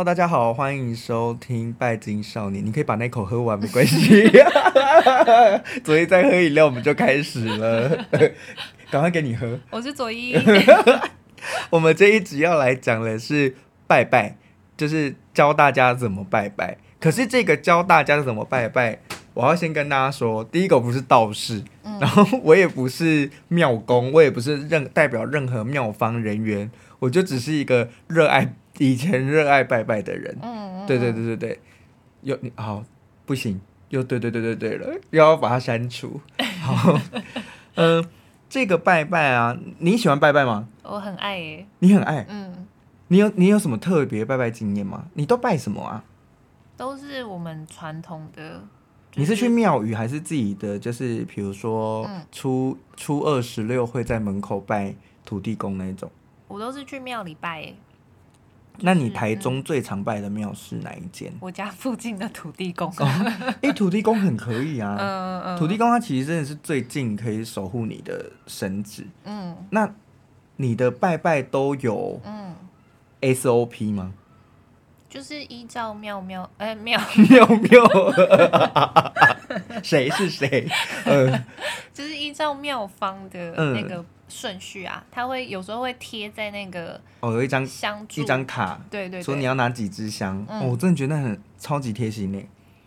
Hello，大家好，欢迎收听《拜金少年》。你可以把那口喝完，没关系。左一再喝饮料，我们就开始了。赶快给你喝。我是左一。我们这一集要来讲的是拜拜，就是教大家怎么拜拜。可是这个教大家怎么拜拜，我要先跟大家说，第一个不是道士，嗯、然后我也不是庙公，我也不是任代表任何庙方人员，我就只是一个热爱。以前热爱拜拜的人，嗯，对对对对对，又你好不行，又对对对对对了，又要把它删除。好，嗯、呃，这个拜拜啊，你喜欢拜拜吗？我很爱耶。你很爱？嗯。你有你有什么特别拜拜经验吗？你都拜什么啊？都是我们传统的。就是、你是去庙宇还是自己的？就是比如说初、嗯、初二十六会在门口拜土地公那种。我都是去庙里拜耶。那你台中最常拜的庙是哪一间？我家附近的土地公。哎、欸，土地公很可以啊。嗯嗯。土地公他其实真的是最近可以守护你的神祇。嗯。那你的拜拜都有嗯 SOP 吗？就是依照庙庙哎 庙庙庙，谁是谁？嗯，就是依照庙方的那个。顺序啊，它会有时候会贴在那个哦，有一张香一张卡，对，对对，说你要拿几支香，嗯。哦，我真的觉得很超级贴心呢。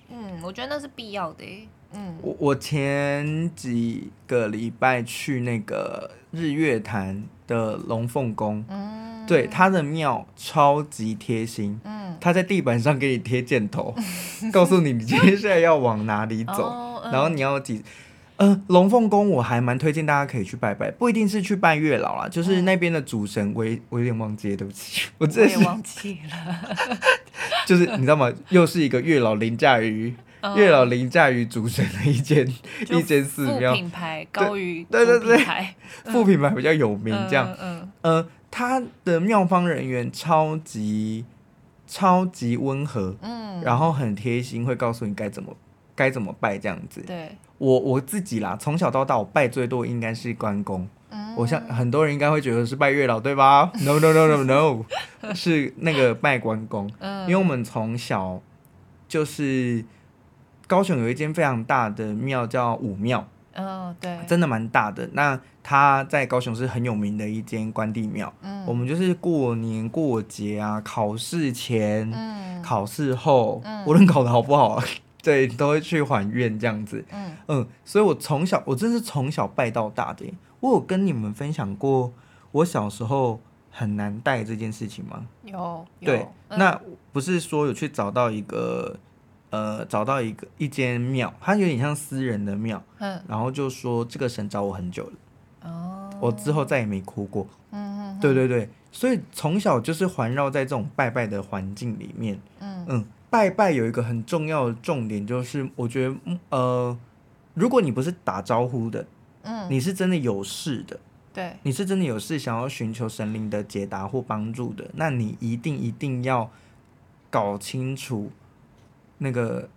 嗯，我觉得那是必要的。嗯，我我前几个礼拜去那个日月潭的龙凤宫，嗯，对，它的庙超级贴心，嗯，他在地板上给你贴箭头，告诉你你接下来要往哪里走，哦嗯，然后你要几。嗯，龙凤宫我还蛮推荐大家可以去拜拜，不一定是去拜月老啦，就是那边的主神，我我有点忘记了，对不起，我真的忘记了，就是你知道吗？又是一个月老凌驾于、嗯、月老凌驾于主神的一间一间寺庙，品牌高于对对对对，副品牌比较有名，这样，嗯嗯，呃，他的庙方人员超级超级温和，嗯，然后很贴心，会告诉你该怎么。该怎么拜这样子？对，我我自己啦，从小到大我拜最多应该是关公。嗯，我想很多人应该会觉得是拜月老对吧？No no no no no，是那个拜关公。嗯，因为我们从小就是高雄有一间非常大的庙叫武庙。嗯，对，真的蛮大的。那他在高雄是很有名的一间关帝庙。嗯，我们就是过年过节啊，考试前、嗯、考试后，嗯、无论考得好不好。对，都会去还愿这样子。嗯嗯，所以我从小，我真是从小拜到大的。我有跟你们分享过我小时候很难带这件事情吗？有。有对，嗯、那不是说有去找到一个，呃，找到一个一间庙，它有点像私人的庙。嗯。然后就说这个神找我很久了。哦。我之后再也没哭过。嗯嗯。对对对，所以从小就是环绕在这种拜拜的环境里面。嗯嗯。拜拜有一个很重要的重点，就是我觉得，呃，如果你不是打招呼的，嗯，你是真的有事的，对，你是真的有事想要寻求神灵的解答或帮助的，那你一定一定要搞清楚那个，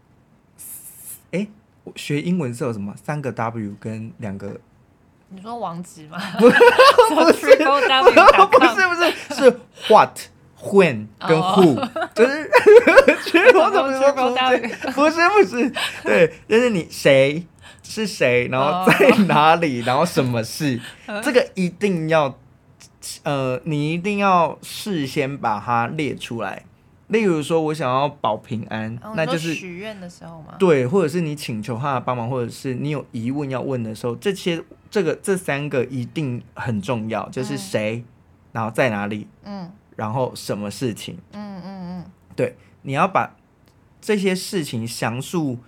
哎，学英文是有什么三个 W 跟两个，你说网址吗？不是 不是不是是 What。When 跟 Who、oh. 就是，我怎么说不是不是，对，就是你谁是谁，然后在哪里，oh. 然后什么事，这个一定要，呃，你一定要事先把它列出来。例如说，我想要保平安，oh, 那就是许愿的时候吗？对，或者是你请求他的帮忙，或者是你有疑问要问的时候，这些这个这三个一定很重要，就是谁，嗯、然后在哪里，嗯。然后什么事情？嗯嗯嗯，对，你要把这些事情详述，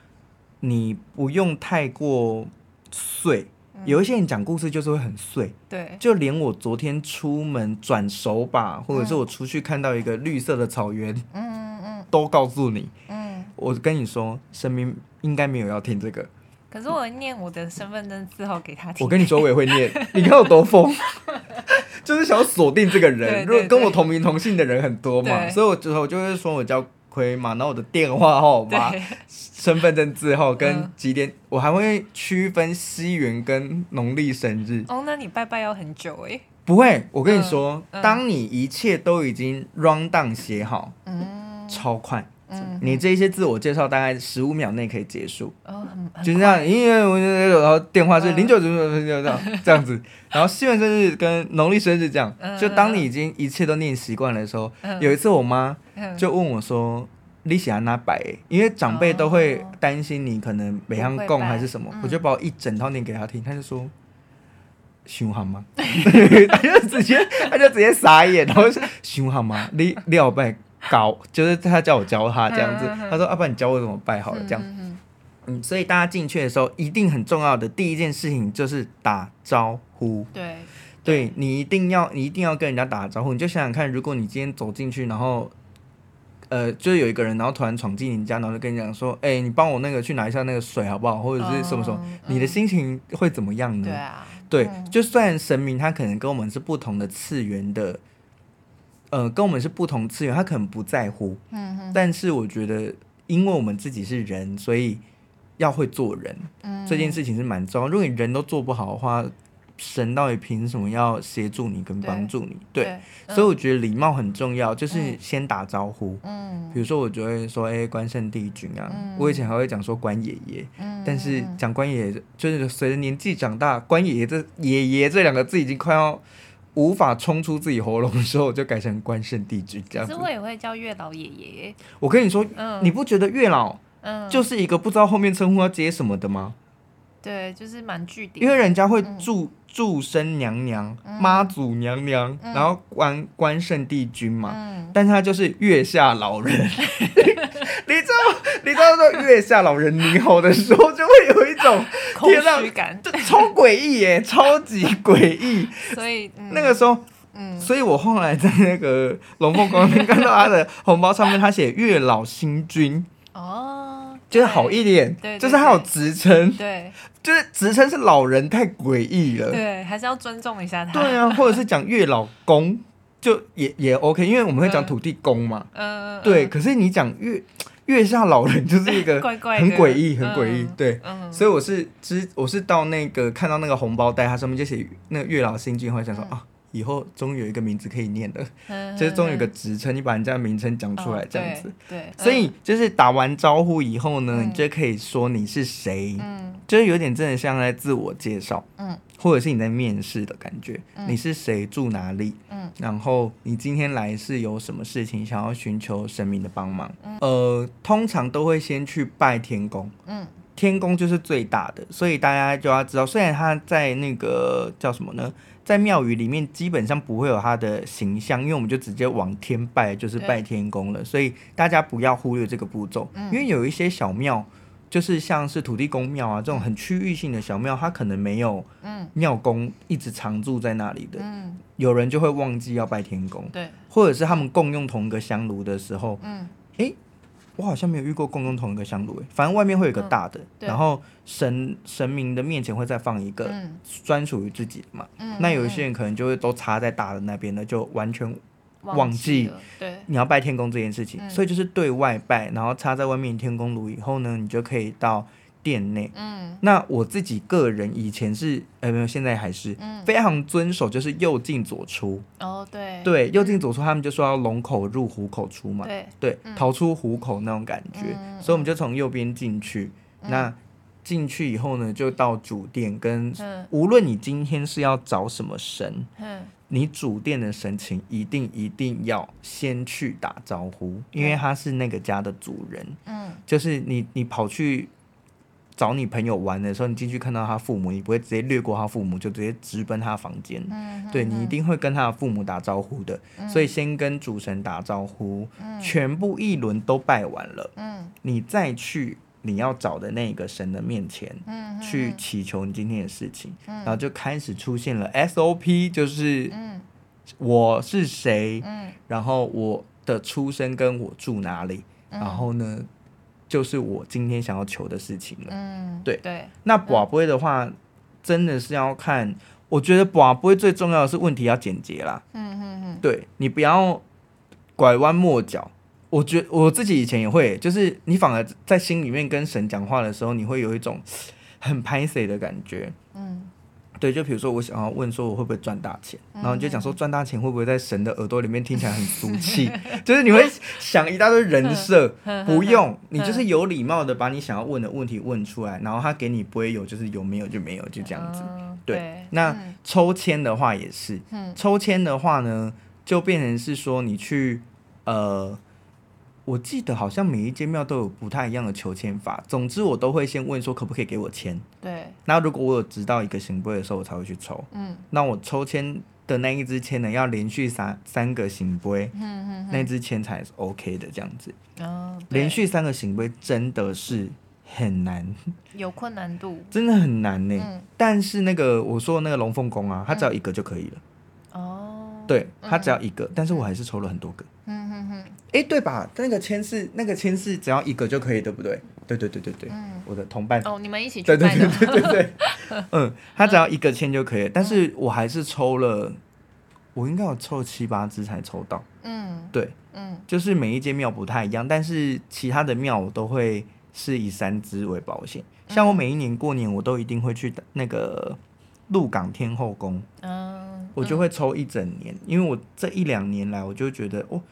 你不用太过碎。嗯、有一些人讲故事就是会很碎，对，就连我昨天出门转手把，或者是我出去看到一个绿色的草原，嗯嗯嗯，都告诉你。嗯，我跟你说，神明应该没有要听这个。可是我念我的身份证字号给他听。我跟你说，我也会念。你看我多疯。就是想要锁定这个人，如果跟我同名同姓的人很多嘛，所以我之后就会说我叫亏嘛，然后我的电话号码、身份证字号跟几点，嗯、我还会区分西元跟农历生日。哦，那你拜拜要很久哎？不会，我跟你说，嗯嗯、当你一切都已经 run down 写好，嗯，超快。嗯，你这些自我介绍大概十五秒内可以结束，哦，就这样，因为我然后电话是零九九九九这样这样子，然后新闻生日跟农历生日这样，就当你已经一切都念习惯了的时候，有一次我妈就问我说：“你喜欢哪摆？”因为长辈都会担心你可能每样供还是什么，我就把我一整套念给她听，她就说：“凶悍吗？” 他就直接他就直接傻眼，然后说：“凶悍吗？你你要拜？”搞 就是他叫我教他这样子，他说：“阿、啊、爸，你教我怎么拜好了。”这样，嗯，所以大家进去的时候，一定很重要的第一件事情就是打招呼。对，对你一定要，你一定要跟人家打招呼。你就想想看，如果你今天走进去，然后，呃，就是有一个人，然后突然闯进你家，然后就跟你讲说：“哎、欸，你帮我那个去拿一下那个水好不好？或者是什么什么？”嗯、你的心情会怎么样呢？对啊，对，就算神明他可能跟我们是不同的次元的。呃，跟我们是不同次元，他可能不在乎。但是我觉得，因为我们自己是人，所以要会做人。嗯。这件事情是蛮重要。如果你人都做不好的话，神到底凭什么要协助你跟帮助你？对。所以我觉得礼貌很重要，就是先打招呼。嗯。比如说，我就会说：“哎、欸，关圣帝君啊！”嗯、我以前还会讲说关爷爷。嗯。但是讲关爷爷，就是随着年纪长大，关爷爷这“爷爷”这两个字已经快要。无法冲出自己喉咙的时候，我就改成关圣帝君这样子。可是我也会叫月老爷爷。我跟你说，嗯、你不觉得月老，就是一个不知道后面称呼要接什么的吗？对，就是蛮具体。因为人家会祝祝生娘娘、妈、嗯、祖娘娘，然后关关圣帝君嘛，嗯、但是他就是月下老人。你知道，你知道说月下老人你好的时候，就会有一种空虚感，超诡异耶，超级诡异。所以、嗯、那个时候，嗯，所以我后来在那个龙凤宫那边看到他的红包上面，他写月老星君。哦，就是好一点，对，就是他有职称，对，就是职称是老人太诡异了，对，还是要尊重一下他，对啊，或者是讲月老公，就也也 OK，因为我们会讲土地公嘛，嗯，对，可是你讲月。月下老人就是一个很诡异、很诡异，对，所以我是知我是到那个看到那个红包袋，它上面就写那个月老星君，会想说啊，以后终于有一个名字可以念了，就是终于有个职称，你把人家名称讲出来这样子，对，所以就是打完招呼以后呢，你就可以说你是谁，就是有点真的像在自我介绍，或者是你在面试的感觉，你是谁，住哪里？嗯，然后你今天来是有什么事情想要寻求神明的帮忙？嗯，呃，通常都会先去拜天公，嗯，天宫就是最大的，所以大家就要知道，虽然他在那个叫什么呢，在庙宇里面基本上不会有他的形象，因为我们就直接往天拜，就是拜天公了，所以大家不要忽略这个步骤，因为有一些小庙。就是像是土地公庙啊这种很区域性的小庙，它可能没有庙公一直常住在那里的，嗯、有人就会忘记要拜天公，对，或者是他们共用同一个香炉的时候，嗯，欸，我好像没有遇过共用同一个香炉，反正外面会有一个大的，嗯、然后神神明的面前会再放一个专属于自己的嘛，嗯、那有一些人可能就会都插在大的那边的，就完全。忘记对，你要拜天公这件事情，嗯、所以就是对外拜，然后插在外面天公炉以后呢，你就可以到店内。嗯，那我自己个人以前是，呃，没有，现在还是嗯非常遵守，就是右进左出。哦，对，对，右进左出，他们就说要龙口入虎口出嘛。对，对，逃出虎口那种感觉，嗯、所以我们就从右边进去。嗯、那进去以后呢，就到主殿，跟无论你今天是要找什么神。嗯你主殿的神情一定一定要先去打招呼，因为他是那个家的主人。嗯，就是你你跑去找你朋友玩的时候，你进去看到他父母，你不会直接略过他父母，就直接直奔他房间。嗯，对，你一定会跟他的父母打招呼的。嗯，所以先跟主神打招呼，嗯，全部一轮都拜完了，嗯，你再去。你要找的那个神的面前，去祈求你今天的事情，嗯、然后就开始出现了 SOP，就是我是谁，嗯、然后我的出生跟我住哪里，嗯、然后呢，就是我今天想要求的事情了。嗯、对对。那寡杯的话，嗯、真的是要看，我觉得寡杯最重要的是问题要简洁啦。嗯嗯嗯对，你不要拐弯抹角。我觉我自己以前也会，就是你反而在心里面跟神讲话的时候，你会有一种很拍谢的感觉。嗯，对，就比如说我想要问说我会不会赚大钱，然后你就讲说赚大钱会不会在神的耳朵里面听起来很俗气，就是你会想一大堆人设，不用，你就是有礼貌的把你想要问的问题问出来，然后他给你不会有，就是有没有就没有，就这样子。对，那抽签的话也是，抽签的话呢，就变成是说你去呃。我记得好像每一间庙都有不太一样的求签法。总之，我都会先问说可不可以给我签。对。那如果我有知道一个圣杯的时候，我才会去抽。嗯。那我抽签的那一支签呢，要连续三三个圣杯，嗯嗯嗯，那支签才是 OK 的这样子。哦。连续三个圣杯真的是很难。有困难度。真的很难呢。嗯。但是那个我说的那个龙凤宫啊，它只要一个就可以了。哦。对，它只要一个，但是我还是抽了很多个。嗯哼哼。哎，对吧？那个签是那个签是只要一个就可以，对不对？对对对对对。嗯，我的同伴。哦，你们一起去。对对对对对对。嗯，他只要一个签就可以，但是我还是抽了，我应该有抽七八支才抽到。嗯，对，嗯，就是每一间庙不太一样，但是其他的庙我都会是以三支为保险。像我每一年过年，我都一定会去那个鹿港天后宫。嗯，我就会抽一整年，因为我这一两年来，我就觉得哦。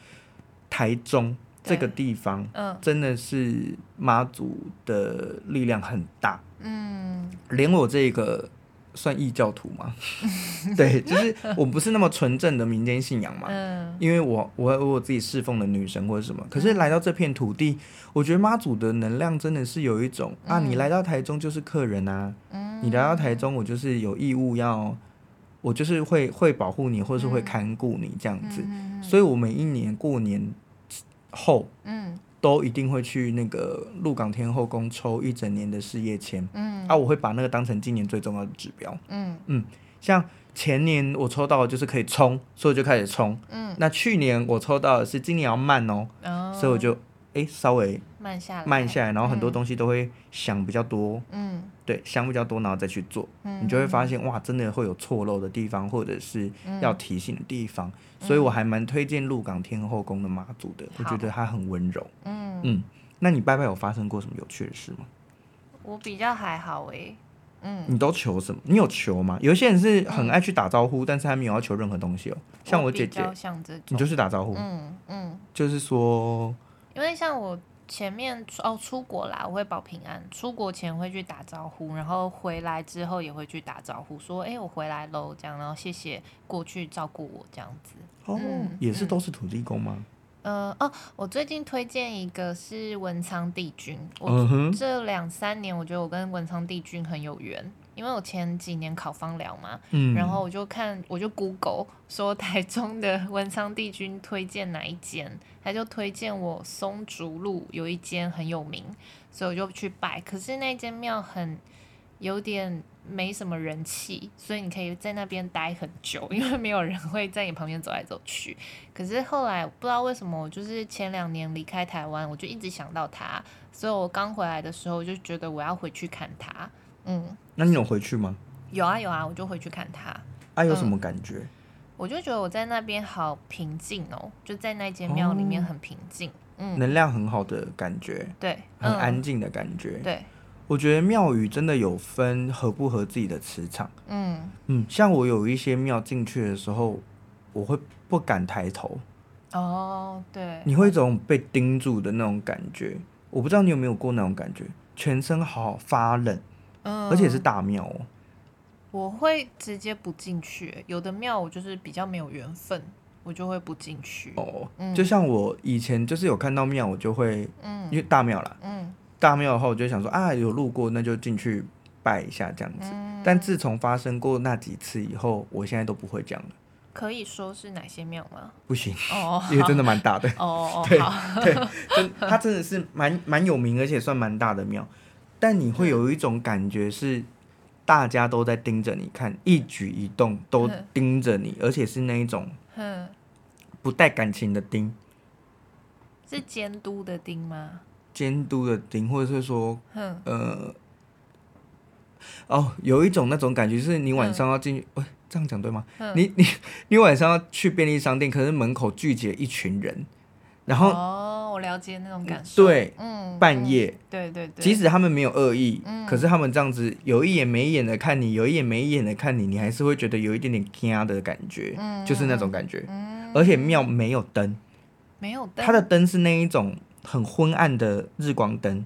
台中这个地方，嗯，真的是妈祖的力量很大，嗯，连我这个算异教徒吗，对，就是我不是那么纯正的民间信仰嘛，嗯，因为我我我自己侍奉的女神或者什么，可是来到这片土地，我觉得妈祖的能量真的是有一种啊，你来到台中就是客人啊，嗯，你来到台中，我就是有义务要，我就是会会保护你，或者是会看顾你这样子，所以我每一年过年。后，嗯，都一定会去那个鹿港天后宫抽一整年的事业签，嗯，啊，我会把那个当成今年最重要的指标，嗯。嗯，像前年我抽到的就是可以冲，所以我就开始冲，嗯，那去年我抽到的是今年要慢哦，哦，所以我就哎、欸、稍微慢下来，慢下来，然后很多东西都会想比较多，嗯。对，想比较多，然后再去做，嗯、你就会发现哇，真的会有错漏的地方，或者是要提醒的地方。嗯、所以我还蛮推荐鹿港天后宫的妈祖的，我觉得她很温柔。嗯嗯，那你拜拜有发生过什么有趣的事吗？我比较还好诶。嗯，你都求什么？你有求吗？有一些人是很爱去打招呼，嗯、但是他没有要求任何东西哦。像我姐姐，你就是打招呼。嗯嗯，嗯就是说，因为像我。前面哦，出国啦，我会保平安。出国前会去打招呼，然后回来之后也会去打招呼，说：“哎，我回来喽。”这样，然后谢谢过去照顾我这样子。哦，嗯、也是都是土地公吗？呃哦，我最近推荐一个是文昌帝君。我这两三年，我觉得我跟文昌帝君很有缘。因为我前几年考芳疗嘛，嗯、然后我就看，我就 Google 说台中的文昌帝君推荐哪一间，他就推荐我松竹路有一间很有名，所以我就去拜。可是那间庙很有点没什么人气，所以你可以在那边待很久，因为没有人会在你旁边走来走去。可是后来不知道为什么，我就是前两年离开台湾，我就一直想到他，所以我刚回来的时候就觉得我要回去看他。嗯，那你有回去吗？有啊有啊，我就回去看他。啊，有什么感觉？嗯，我就觉得我在那边好平静哦，就在那间庙里面很平静，哦，嗯，能量很好的感觉，对，很安静的感觉，对。我觉得庙宇真的有分合不合自己的磁场，嗯。嗯，像我有一些庙进去的时候，我会不敢抬头，哦，对，你会有一种被盯住的那种感觉，我不知道你有没有过那种感觉，全身好发冷。嗯，而且是大庙哦。我会直接不进去，有的庙我就是比较没有缘分，我就会不进去。哦，嗯、就像我以前就是有看到庙，我就会，嗯，因为大庙啦，嗯，大庙的话，我就想说啊，有路过那就进去拜一下这样子。嗯、但自从发生过那几次以后，我现在都不会这样了。可以说是哪些庙吗？不行哦，因为真的蛮大的 哦。对对，真它真的是蛮蛮有名，而且算蛮大的庙。但你会有一种感觉是，大家都在盯着你看，一举一动都盯着你，而且是那一种，不带感情的盯，是监督的盯吗？监督的盯，或者是说，呃，哦，有一种那种感觉，是你晚上要进去，喂，这样讲对吗？你你 你晚上要去便利商店，可是门口聚集了一群人，然后。我了解那种感受。对，嗯，半夜，嗯、对对对，即使他们没有恶意，嗯、可是他们这样子有一眼没一眼的看你，有一眼没一眼的看你，你还是会觉得有一点点惊的感觉，嗯、就是那种感觉。嗯、而且庙没有灯，没有灯，它的灯是那一种很昏暗的日光灯。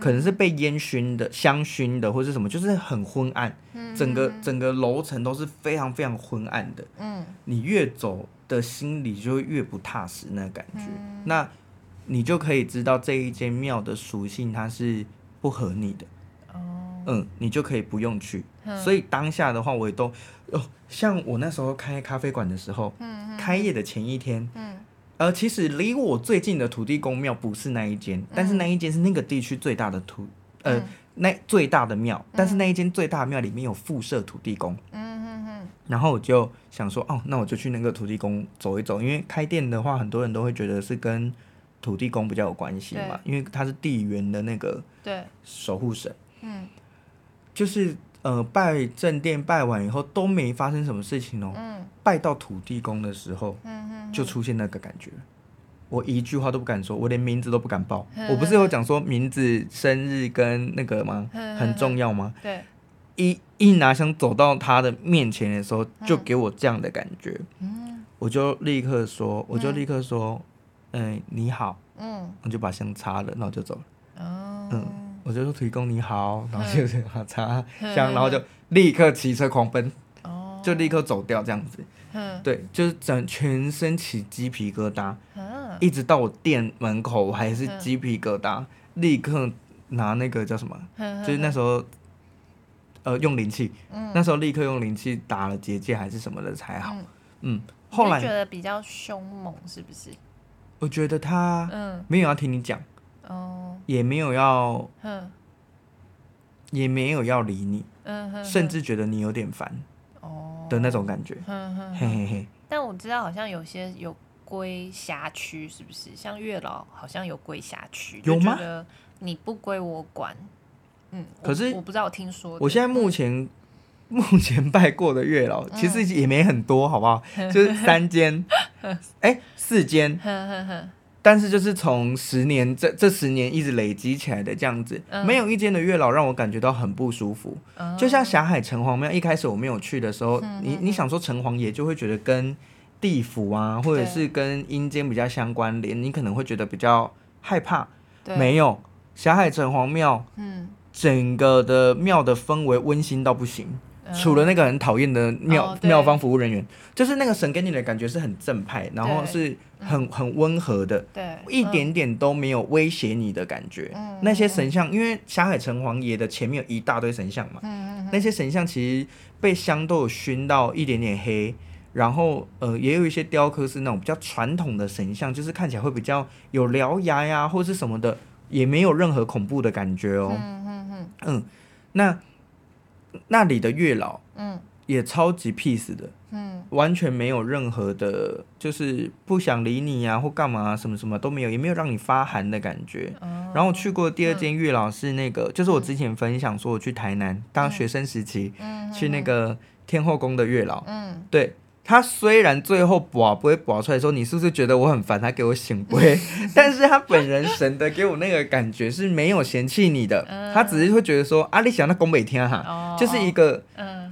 可能是被烟熏的、香熏的，或者什么，就是很昏暗，嗯、整个整个楼层都是非常非常昏暗的。嗯，你越走的心里就会越不踏实，那感觉，嗯、那你就可以知道这一间庙的属性它是不合你的。哦，嗯，你就可以不用去。嗯、所以当下的话，我也都哦，像我那时候开咖啡馆的时候，嗯嗯、开业的前一天，嗯。呃，其实离我最近的土地公庙不是那一间，嗯、但是那一间是那个地区最大的土，呃，嗯、那最大的庙，但是那一间最大的庙里面有附设土地公。嗯嗯嗯。然后我就想说，哦，那我就去那个土地公走一走，因为开店的话，很多人都会觉得是跟土地公比较有关系嘛，因为他是地缘的那个对守护神。嗯。就是呃，拜正殿拜完以后都没发生什么事情哦。嗯。拜到土地公的时候。嗯就出现那个感觉，我一句话都不敢说，我连名字都不敢报。我不是有讲说名字、生日跟那个吗？很重要吗？对。一一拿香走到他的面前的时候，就给我这样的感觉。嗯我就立刻说，我就立刻说，嗯，你好。嗯。我就把香插了，然后就走了。嗯。我就说土地公你好，然后就 插香，然后就立刻骑车狂奔。就立刻走掉这样子。对，就是整全身起鸡皮疙瘩，啊、一直到我店门口我还是鸡皮疙瘩，嗯、立刻拿那个叫什么，嗯、就是那时候，呃，用灵气，嗯、那时候立刻用灵气打了结界还是什么的才好，嗯，嗯，后来觉得比较凶猛是不是？我觉得他嗯。没有要听你讲，嗯、也没有要，嗯、也没有要理你，嗯、甚至觉得你有点烦。哦的那种感觉，嘿嘿嘿。但我知道好像有些有归辖区，是不是？像月老好像有归辖区，有吗？你不归我管，嗯。可是我不知道，我听说。我现在目前 目前拜过的月老，其实也没很多，好不好？就是三间，哎，四间。但是就是从十年这这十年一直累积起来的这样子，没有一间的月老让我感觉到很不舒服。就像霞海城隍庙，一开始我没有去的时候，你你想说城隍爷就会觉得跟地府啊，或者是跟阴间比较相关联，你可能会觉得比较害怕。没有霞海城隍庙，嗯。整个的庙的氛围温馨到不行。除了那个很讨厌的庙庙方服务人员，就是那个神给你的感觉是很正派，然后是很很温和的，对，一点点都没有威胁你的感觉。那些神像，因为霞海城隍爷的前面有一大堆神像嘛，那些神像其实被香都有熏到一点点黑，然后呃也有一些雕刻是那种比较传统的神像，就是看起来会比较有獠牙呀或是什么的，也没有任何恐怖的感觉哦。嗯嗯那。那里的月老，嗯，也超级 peace 的，嗯，完全没有任何的，就是不想理你呀、啊，或干嘛、啊，什么什么都没有，也没有让你发寒的感觉。哦、然后我去过第二间月老是那个，嗯、就是我之前分享说我去台南、嗯、当学生时期，嗯，去那个天后宫的月老，嗯，对。他虽然最后拔不会拔出来说，你是不是觉得我很烦？他给我醒不会，但是他本人神的给我那个感觉是没有嫌弃你的，他只是会觉得说啊，你想那宫北天哈，就是一个，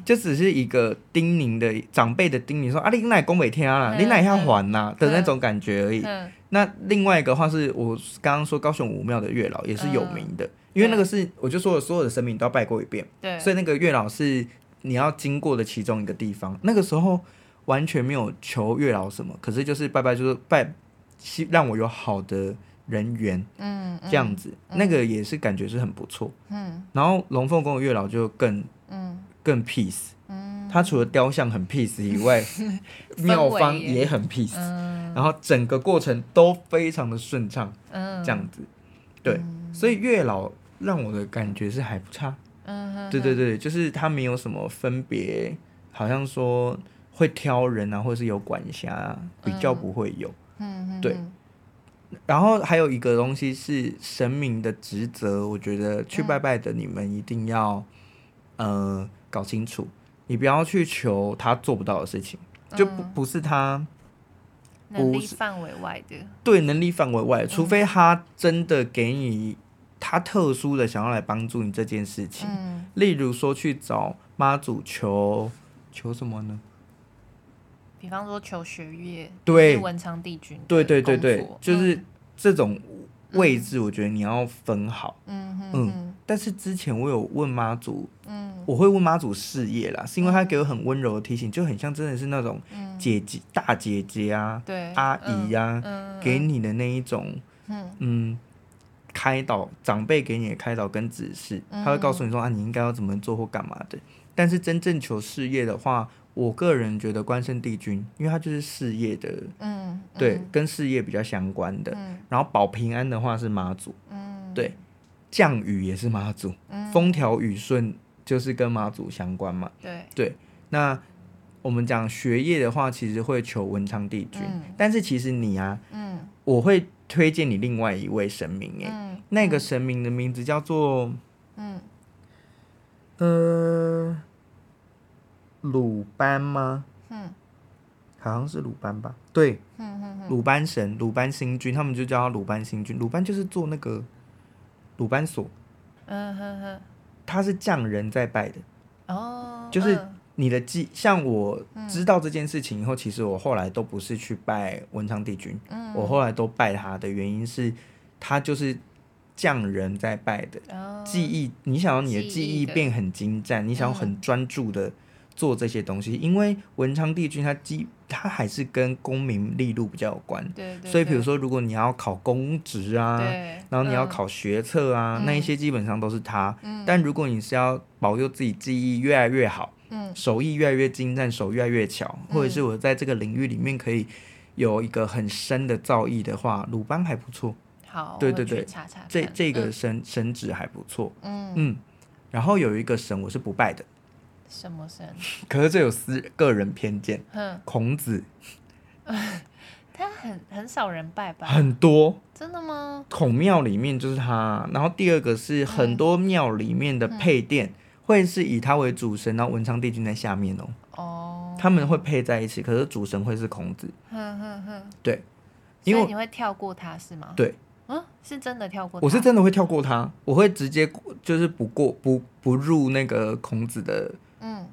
就只是一个叮咛的长辈的叮咛说啊，你哪宫北天啊，你哪要还呐的那种感觉而已。那另外一个话是我刚刚说高雄武庙的月老也是有名的，因为那个是我就说所有的神明都要拜过一遍，对，所以那个月老是你要经过的其中一个地方。那个时候。完全没有求月老什么，可是就是拜拜，就是拜，希让我有好的人缘，嗯，这样子，嗯、那个也是感觉是很不错，嗯。然后龙凤宫的月老就更，嗯，更 peace，嗯。他除了雕像很 peace 以外，庙方也很 peace，嗯。然后整个过程都非常的顺畅，嗯，这样子，对。嗯、所以月老让我的感觉是还不差，嗯，对对对，就是他没有什么分别，好像说。会挑人啊，或者是有管辖啊，比较不会有。嗯，对。然后还有一个东西是神明的职责，我觉得去拜拜的你们一定要，呃，搞清楚。你不要去求他做不到的事情，就不不是他，能力范围外的，对，能力范围外，除非他真的给你他特殊的想要来帮助你这件事情，嗯、例如说去找妈祖求求什么呢？比方说求学业，对，文昌帝君，对对对对，就是这种位置，我觉得你要分好。嗯嗯，嗯。但是之前我有问妈祖，嗯，我会问妈祖事业啦，是因为他给我很温柔的提醒，就很像真的是那种姐姐、大姐姐啊，对，阿姨呀，给你的那一种，嗯，开导长辈给你的开导跟指示，他会告诉你说啊，你应该要怎么做或干嘛的。但是真正求事业的话，我个人觉得关圣帝君，因为他就是事业的，嗯，对，跟事业比较相关的。然后保平安的话是妈祖，嗯，对，降雨也是妈祖，风调雨顺就是跟妈祖相关嘛。对对，那我们讲学业的话，其实会求文昌帝君，但是其实你啊，嗯，我会推荐你另外一位神明，哎，那个神明的名字叫做，嗯，呃。鲁班吗？嗯，好像是鲁班吧。对，嗯嗯嗯，鲁班神、鲁班星君，他们就叫他鲁班星君。鲁班就是做那个鲁班锁，嗯哼哼，他是匠人在拜的。哦，就是你的记，像我知道这件事情以后，其实我后来都不是去拜文昌帝君，嗯，我后来都拜他的原因是，他就是匠人在拜的。哦，记忆，你想要你的记忆变很精湛，你想要很专注的。做这些东西，因为文昌帝君他基他还是跟功名利禄比较有关，对对对，所以比如说如果你要考公职啊，对然后你要考学测啊，嗯、那一些基本上都是他。嗯、但如果你是要保佑自己记忆越来越好，嗯、手艺越来越精湛，手越来越巧，或者是我在这个领域里面可以有一个很深的造诣的话，鲁班还不错。好，对对对，查查这这个神、嗯、神职还不错。嗯。嗯，然后有一个神我是不拜的。什么神？可是这有私个人偏见。哼孔子，他很很少人拜吧？很多。真的吗？孔庙里面就是他，然后第二个是很多庙里面的配殿会是以他为主神，然后文昌帝君在下面哦。哦。他们会配在一起，可是主神会是孔子。哼哼哼。对。因为你会跳过他是吗？对。嗯，是真的跳过。我是真的会跳过他，我会直接就是不过不不入那个孔子的。嗯，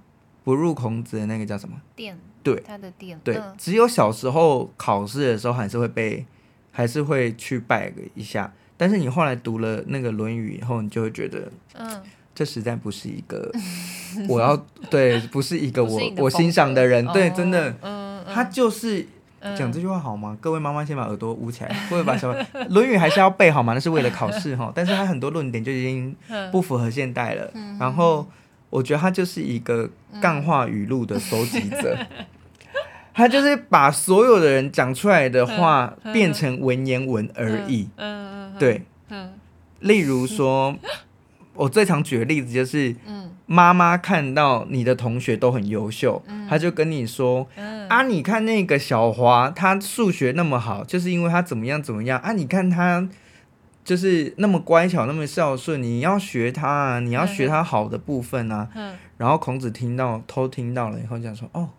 不入孔子的那个叫什么殿？对，他的殿。对，只有小时候考试的时候还是会被，还是会去拜一下。但是你后来读了那个《论语》以后，你就会觉得，嗯，这实在不是一个 我要对，不是一个我我欣赏的人。对，真的，嗯，他就是讲这句话好吗？各位妈妈先把耳朵捂起来，或者把小 《论语》还是要背好吗？那是为了考试哈。但是他很多论点就已经不符合现代了，然后。我觉得他就是一个干话语录的收集者，嗯、他就是把所有的人讲出来的话变成文言文而已。嗯嗯、对，嗯、例如说，我最常举的例子就是，妈妈看到你的同学都很优秀，他就跟你说，啊，你看那个小华，他数学那么好，就是因为他怎么样怎么样。啊，你看他。就是那么乖巧，那么孝顺，你要学他啊，你要学他好的部分啊。嗯、然后孔子听到，偷听到了以后讲说：“哦，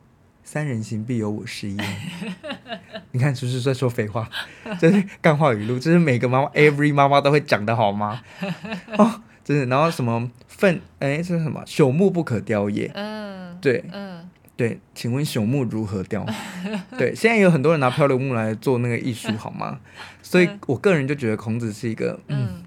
三人行必有我师焉。”你看是不是在说废话？这是干话语录，这是每个妈妈，every 妈妈都会讲的好吗？哦，真的。然后什么粪？哎，这是什么？朽木不可雕也。嗯，对，嗯。对，请问朽木如何雕？对，现在有很多人拿漂流木来做那个艺术，好吗？所以我个人就觉得孔子是一个嗯，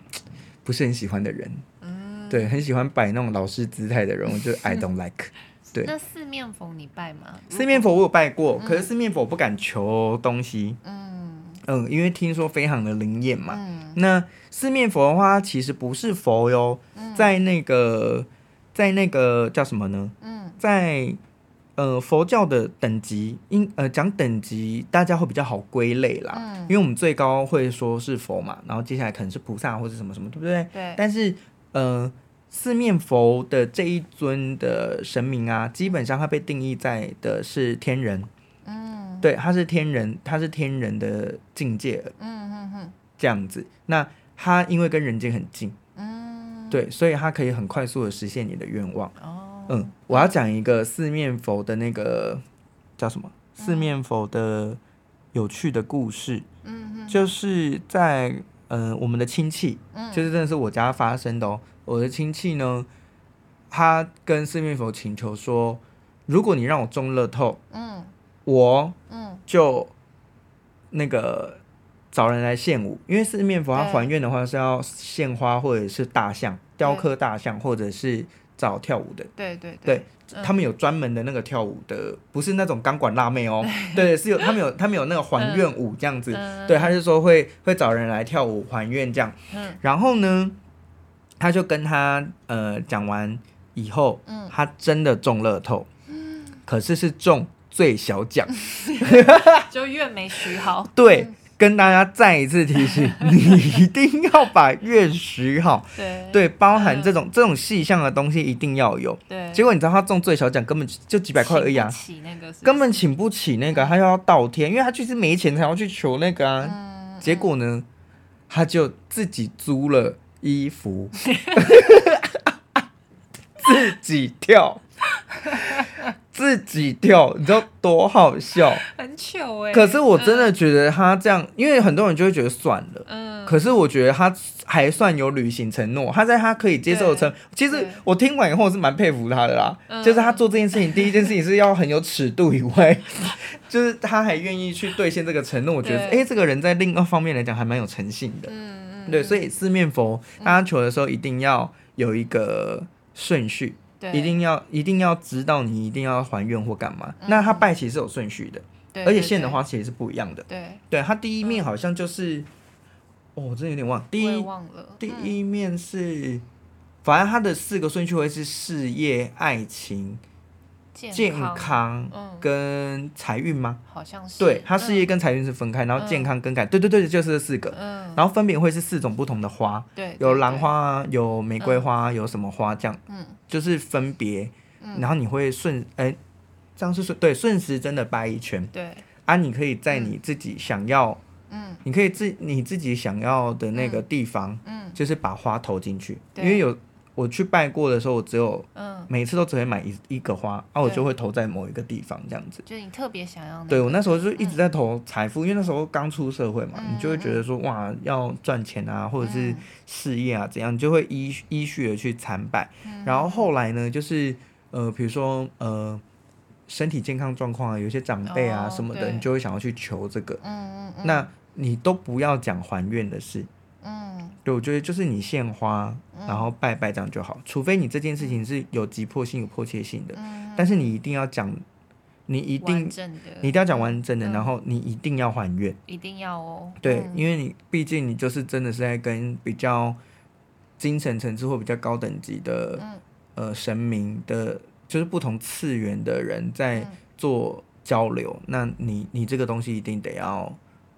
不是很喜欢的人。嗯，对，很喜欢摆那种老师姿态的人，我就 I don't like。对，那四面佛你拜吗？四面佛我有拜过，可是四面佛我不敢求东西。嗯嗯，因为听说非常的灵验嘛。嗯，那四面佛的话，其实不是佛哟，在那个在那个叫什么呢？嗯，在。呃，佛教的等级，应呃讲等级，大家会比较好归类啦。嗯，因为我们最高会说是佛嘛，然后接下来可能是菩萨或者什么什么，对不对？对。但是，呃，四面佛的这一尊的神明啊，基本上它被定义在的是天人。嗯。对，它是天人，他是天人的境界。嗯嗯嗯。这样子，那他因为跟人间很近。嗯。对，所以他可以很快速的实现你的愿望。哦。嗯，我要讲一个四面佛的那个叫什么？四面佛的有趣的故事，嗯哼，就是在呃我们的亲戚，嗯，就是真的是我家发生的哦。我的亲戚呢，他跟四面佛请求说，如果你让我中乐透，嗯，我嗯就那个找人来献舞，因为四面佛他还愿的话是要献花或者是大象，雕刻大象或者是找跳舞的，对对对。对他们有专门的那个跳舞的，不是那种钢管辣妹哦，对，是有他们有他们有那个还愿舞这样子，对，他就说会会找人来跳舞还愿这样，然后呢，他就跟他呃讲完以后，嗯。他真的中乐透，嗯。可是是中最小奖，就愿没许好，对。跟大家再一次提醒，你一定要把月许好。对对，包含这种、嗯、这种细项的东西一定要有。对。结果你知道他中最小奖根本就几百块而已啊，请那个？根本请不起那个，他又要倒贴，因为他就是没钱才要去求那个啊。嗯、结果呢，他就自己租了衣服，自己跳。自己跳，你知道多好笑？很糗哎、欸！可是我真的觉得他这样，嗯、因为很多人就会觉得算了。嗯。可是我觉得他还算有履行承诺，他在他可以接受的承。其实我听完以后是蛮佩服他的啦。嗯、就是他做这件事情，第一件事情是要很有尺度以外，就是他还愿意去兑现这个承诺。我觉得，哎、欸，这个人在另一方面来讲还蛮有诚信的。嗯嗯。对，所以四面佛，大家求的时候一定要有一个顺序。一定要一定要知道你一定要还愿或干嘛，嗯、那他拜其实是有顺序的，对而且线的话其实是不一样的。对，对他第一面好像就是，嗯、哦，我真的有点忘，第一忘了。第一面是，嗯、反正他的四个顺序会是事业、爱情。健康跟财运吗？好像是。对，它事业跟财运是分开，然后健康跟改，对对对，就是这四个。嗯。然后分别会是四种不同的花，对，有兰花，有玫瑰花，有什么花这样。嗯。就是分别，然后你会顺，哎，这样是顺，对，顺时针的掰一圈。对。啊，你可以在你自己想要，嗯，你可以自你自己想要的那个地方，嗯，就是把花投进去，因为有。我去拜过的时候，我只有，每次都只会买一一个花，啊，我就会投在某一个地方这样子。就你特别想要。对，我那时候就一直在投财富，因为那时候刚出社会嘛，你就会觉得说哇，要赚钱啊，或者是事业啊怎样，你就会依依序的去参拜。然后后来呢，就是呃，比如说呃，身体健康状况啊，有些长辈啊什么的，你就会想要去求这个。嗯嗯。那你都不要讲还愿的事。嗯，对，我觉得就是你献花，然后拜拜这样就好，除非你这件事情是有急迫性、有迫切性的，但是你一定要讲，你一定，你一定要讲完整的，然后你一定要还愿，一定要哦，对，因为你毕竟你就是真的是在跟比较精神层次或比较高等级的呃神明的，就是不同次元的人在做交流，那你你这个东西一定得要。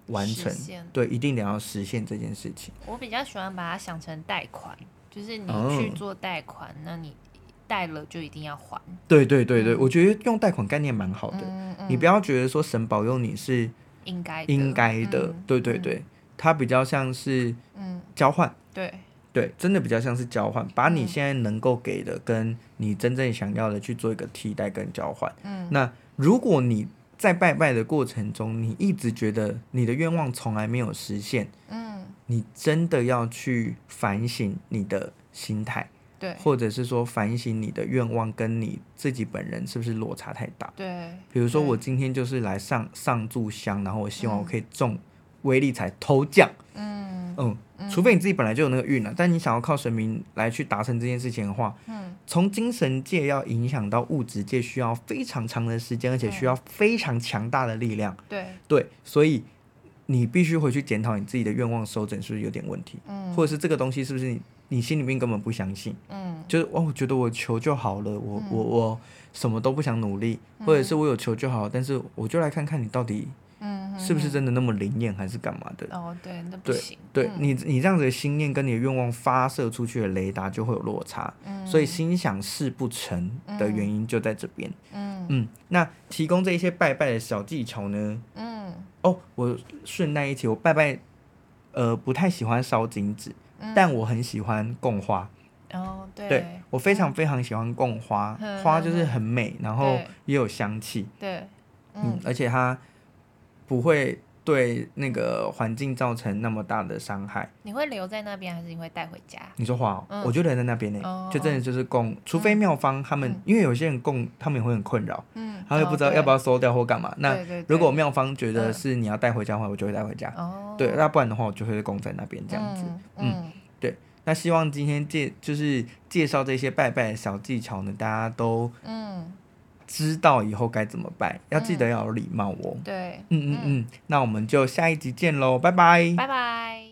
完成，对，一定得要实现这件事情。我比较喜欢把它想成贷款，就是你去做贷款，那你贷了就一定要还。对对对对，我觉得用贷款概念蛮好的。你不要觉得说神保佑你是应该应该的，对对对，它比较像是嗯。交换。对。对，真的比较像是交换，把你现在能够给的跟你真正想要的去做一个替代跟交换。嗯，那如果你在拜拜的过程中，你一直觉得你的愿望从来没有实现，嗯，你真的要去反省你的心态，对，或者是说反省你的愿望跟你自己本人是不是落差太大，对。比如说我今天就是来上上炷香，然后我希望我可以中威力彩头奖，嗯嗯，除非你自己本来就有那个运了，但你想要靠神明来去达成这件事情的话，嗯。从精神界要影响到物质界，需要非常长的时间，而且需要非常强大的力量。对。对，所以你必须回去检讨你自己的愿望收整是不是有点问题，嗯，或者是这个东西是不是你你心里面根本不相信，嗯，就是哦，我觉得我求就好了，我我我什么都不想努力，或者是我有求就好，但是我就来看看你到底。嗯，是不是真的那么灵验，还是干嘛的？哦，对，那不行。对，对你，你这样子的心念跟你的愿望发射出去的雷达就会有落差。嗯，所以心想事不成的原因就在这边。嗯嗯，那提供这一些拜拜的小技巧呢？嗯，哦，我顺带一提，我拜拜，呃，不太喜欢烧金纸，但我很喜欢供花。哦，对，对我非常非常喜欢供花，花就是很美，然后也有香气。对，嗯，而且它。不会对那个环境造成那么大的伤害。你会留在那边，还是你会带回家？你说话，嗯、我就留在那边呢，哦、就真的就是供，除非妙方他们，嗯、因为有些人供，他们也会很困扰，嗯，他会不知道要不要收掉或干嘛。哦、那如果妙方觉得是你要带回家的话，我就会带回家。哦，对，那不然的话，我就会供在那边这样子。嗯，嗯对。那希望今天介就是介绍这些拜拜的小技巧呢，大家都嗯。知道以后该怎么办，要记得要有礼貌哦。对，嗯嗯嗯，那我们就下一集见喽，拜拜。拜拜。